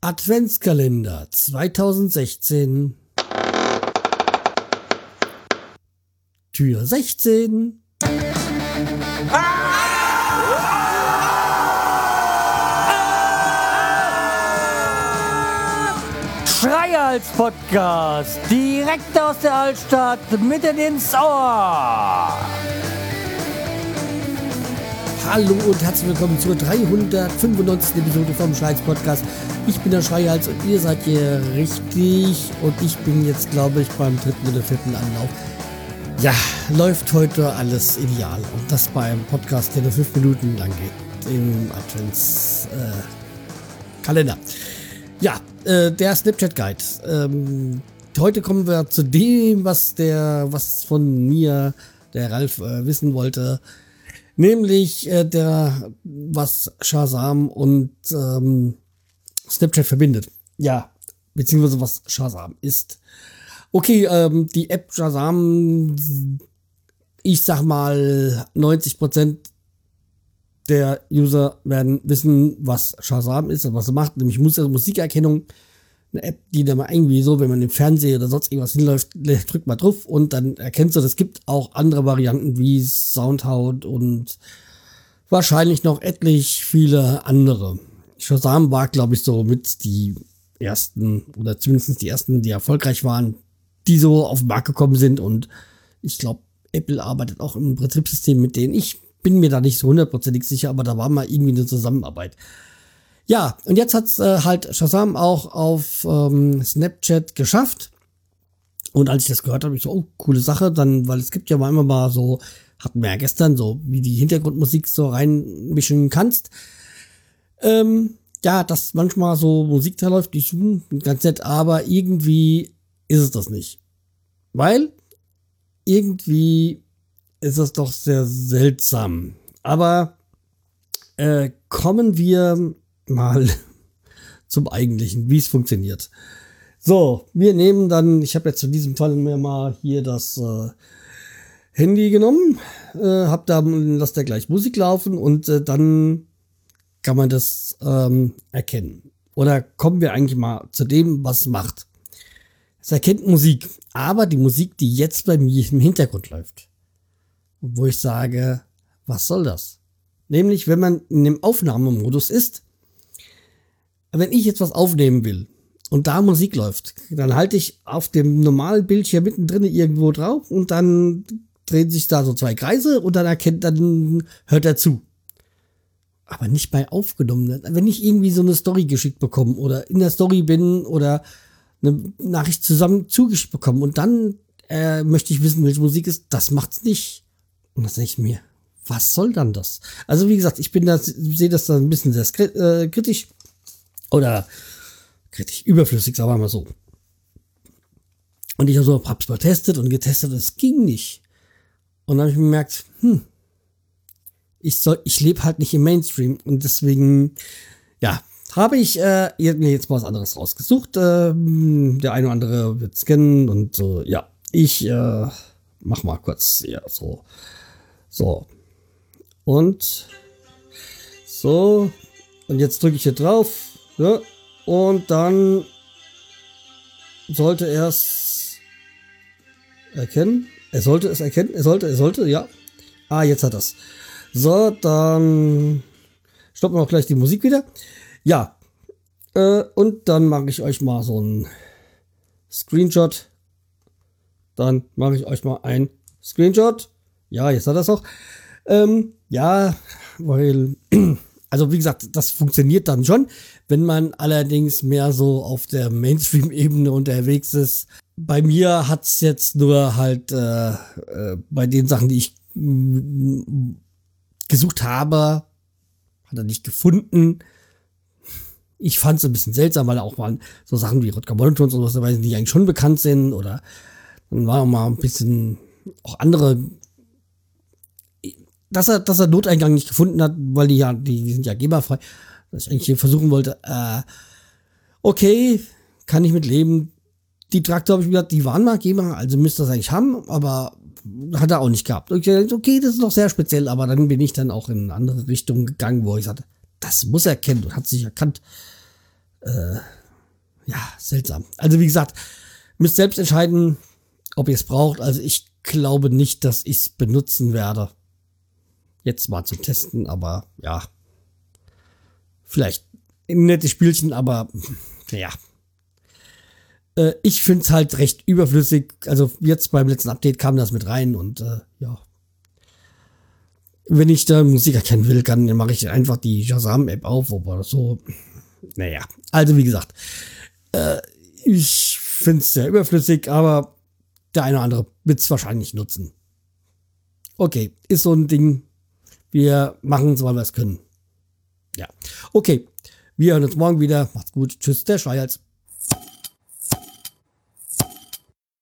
Adventskalender 2016 Tür 16 Schreihals Podcast, direkt aus der Altstadt, mitten ins Ohr. Hallo und herzlich willkommen zur 395. Episode vom Schreihals Podcast. Ich bin der Schreihals und ihr seid hier richtig und ich bin jetzt, glaube ich, beim dritten oder vierten Anlauf. Ja, läuft heute alles ideal und das beim Podcast, der nur fünf Minuten lang geht, im Adventskalender. Äh, ja, äh, der Snapchat Guide. Ähm, heute kommen wir zu dem, was der, was von mir der Ralf äh, wissen wollte. Nämlich äh, der, was Shazam und ähm, Snapchat verbindet. Ja, beziehungsweise was Shazam ist. Okay, ähm, die App Shazam, ich sag mal 90% der User werden wissen, was Shazam ist und was er macht. Nämlich Musikerkennung. Eine App, die dann mal irgendwie so, wenn man im Fernsehen oder sonst irgendwas hinläuft, drückt mal drauf und dann erkennst du, es gibt auch andere Varianten wie Soundhound und wahrscheinlich noch etlich viele andere. Shazam war, glaube ich, so mit die ersten oder zumindest die ersten, die erfolgreich waren, die so auf den Markt gekommen sind und ich glaube, Apple arbeitet auch im Betriebssystem, mit denen ich bin mir da nicht so hundertprozentig sicher, aber da war mal irgendwie eine Zusammenarbeit. Ja, und jetzt hat's äh, halt Shazam auch auf ähm, Snapchat geschafft. Und als ich das gehört habe, ich so, oh, coole Sache, dann, weil es gibt ja manchmal mal so, hatten wir ja gestern, so wie die Hintergrundmusik so reinmischen kannst. Ähm, ja, dass manchmal so Musik da läuft, die ist ganz nett, aber irgendwie ist es das nicht. Weil irgendwie ist es doch sehr seltsam. Aber äh, kommen wir mal zum Eigentlichen, wie es funktioniert. So, wir nehmen dann, ich habe jetzt in diesem Fall mir mal hier das äh, Handy genommen, äh, hab da, lass da gleich Musik laufen und äh, dann kann man das ähm, erkennen. Oder kommen wir eigentlich mal zu dem, was es macht. Es erkennt Musik, aber die Musik, die jetzt bei mir im Hintergrund läuft, wo ich sage, was soll das? Nämlich, wenn man in dem Aufnahmemodus ist, wenn ich jetzt was aufnehmen will und da Musik läuft, dann halte ich auf dem normalen Bildschirm mittendrin irgendwo drauf und dann drehen sich da so zwei Kreise und dann erkennt, dann hört er zu. Aber nicht bei aufgenommen. Wenn ich irgendwie so eine Story geschickt bekomme oder in der Story bin oder eine Nachricht zusammen zugeschickt bekomme und dann äh, möchte ich wissen, welche Musik ist, das macht's nicht. Und das denke ich mir, was soll dann das? Also wie gesagt, ich bin da, sehe das da ein bisschen sehr äh, kritisch oder kritisch überflüssig, sagen wir mal so. Und ich also hab's mal getestet und getestet, es ging nicht. Und dann habe ich gemerkt, hm, ich soll, ich lebe halt nicht im Mainstream und deswegen, ja, habe ich äh, mir jetzt mal was anderes rausgesucht. Äh, der eine oder andere wird scannen und äh, ja, ich äh, mach mal kurz ja so, so und so und jetzt drücke ich hier drauf ja, und dann sollte er es erkennen. Er sollte es erkennen. Er sollte, er sollte, ja. Ah, jetzt hat das. So, dann stoppen wir auch gleich die Musik wieder. Ja. Äh, und dann mache ich euch mal so ein Screenshot. Dann mache ich euch mal ein Screenshot. Ja, jetzt hat das auch. Ähm, ja, weil, also wie gesagt, das funktioniert dann schon. Wenn man allerdings mehr so auf der Mainstream-Ebene unterwegs ist, bei mir hat's jetzt nur halt äh, äh, bei den Sachen, die ich gesucht habe, hat er nicht gefunden. Ich fand es ein bisschen seltsam, weil auch mal so Sachen wie Rodger Monotons und was dabei die eigentlich schon bekannt sind. Oder dann war auch mal ein bisschen auch andere. Dass er, dass er Noteingang nicht gefunden hat, weil die ja, die sind ja geberfrei, dass ich eigentlich hier versuchen wollte, äh, okay, kann ich mit leben. Die Traktor habe ich gesagt, die waren mal GEMA, also müsste das eigentlich haben, aber hat er auch nicht gehabt. Und ich dachte, okay, das ist noch sehr speziell, aber dann bin ich dann auch in eine andere Richtung gegangen, wo ich sagte, das muss er kennen und hat sich erkannt. Äh, ja, seltsam. Also wie gesagt, müsst selbst entscheiden, ob ihr es braucht. Also ich glaube nicht, dass ich es benutzen werde. Jetzt mal zum Testen, aber ja. Vielleicht ein nettes Spielchen, aber ja. Äh, ich finde es halt recht überflüssig. Also jetzt beim letzten Update kam das mit rein und äh, ja. Wenn ich da Musik erkennen will, dann mache ich einfach die Shazam-App auf oder so. Naja, also wie gesagt, äh, ich finde es sehr überflüssig, aber der eine oder andere wird es wahrscheinlich nutzen. Okay, ist so ein Ding. Wir machen es, weil wir es können. Ja. Okay, wir hören uns morgen wieder. Macht's gut. Tschüss, der Schreihals.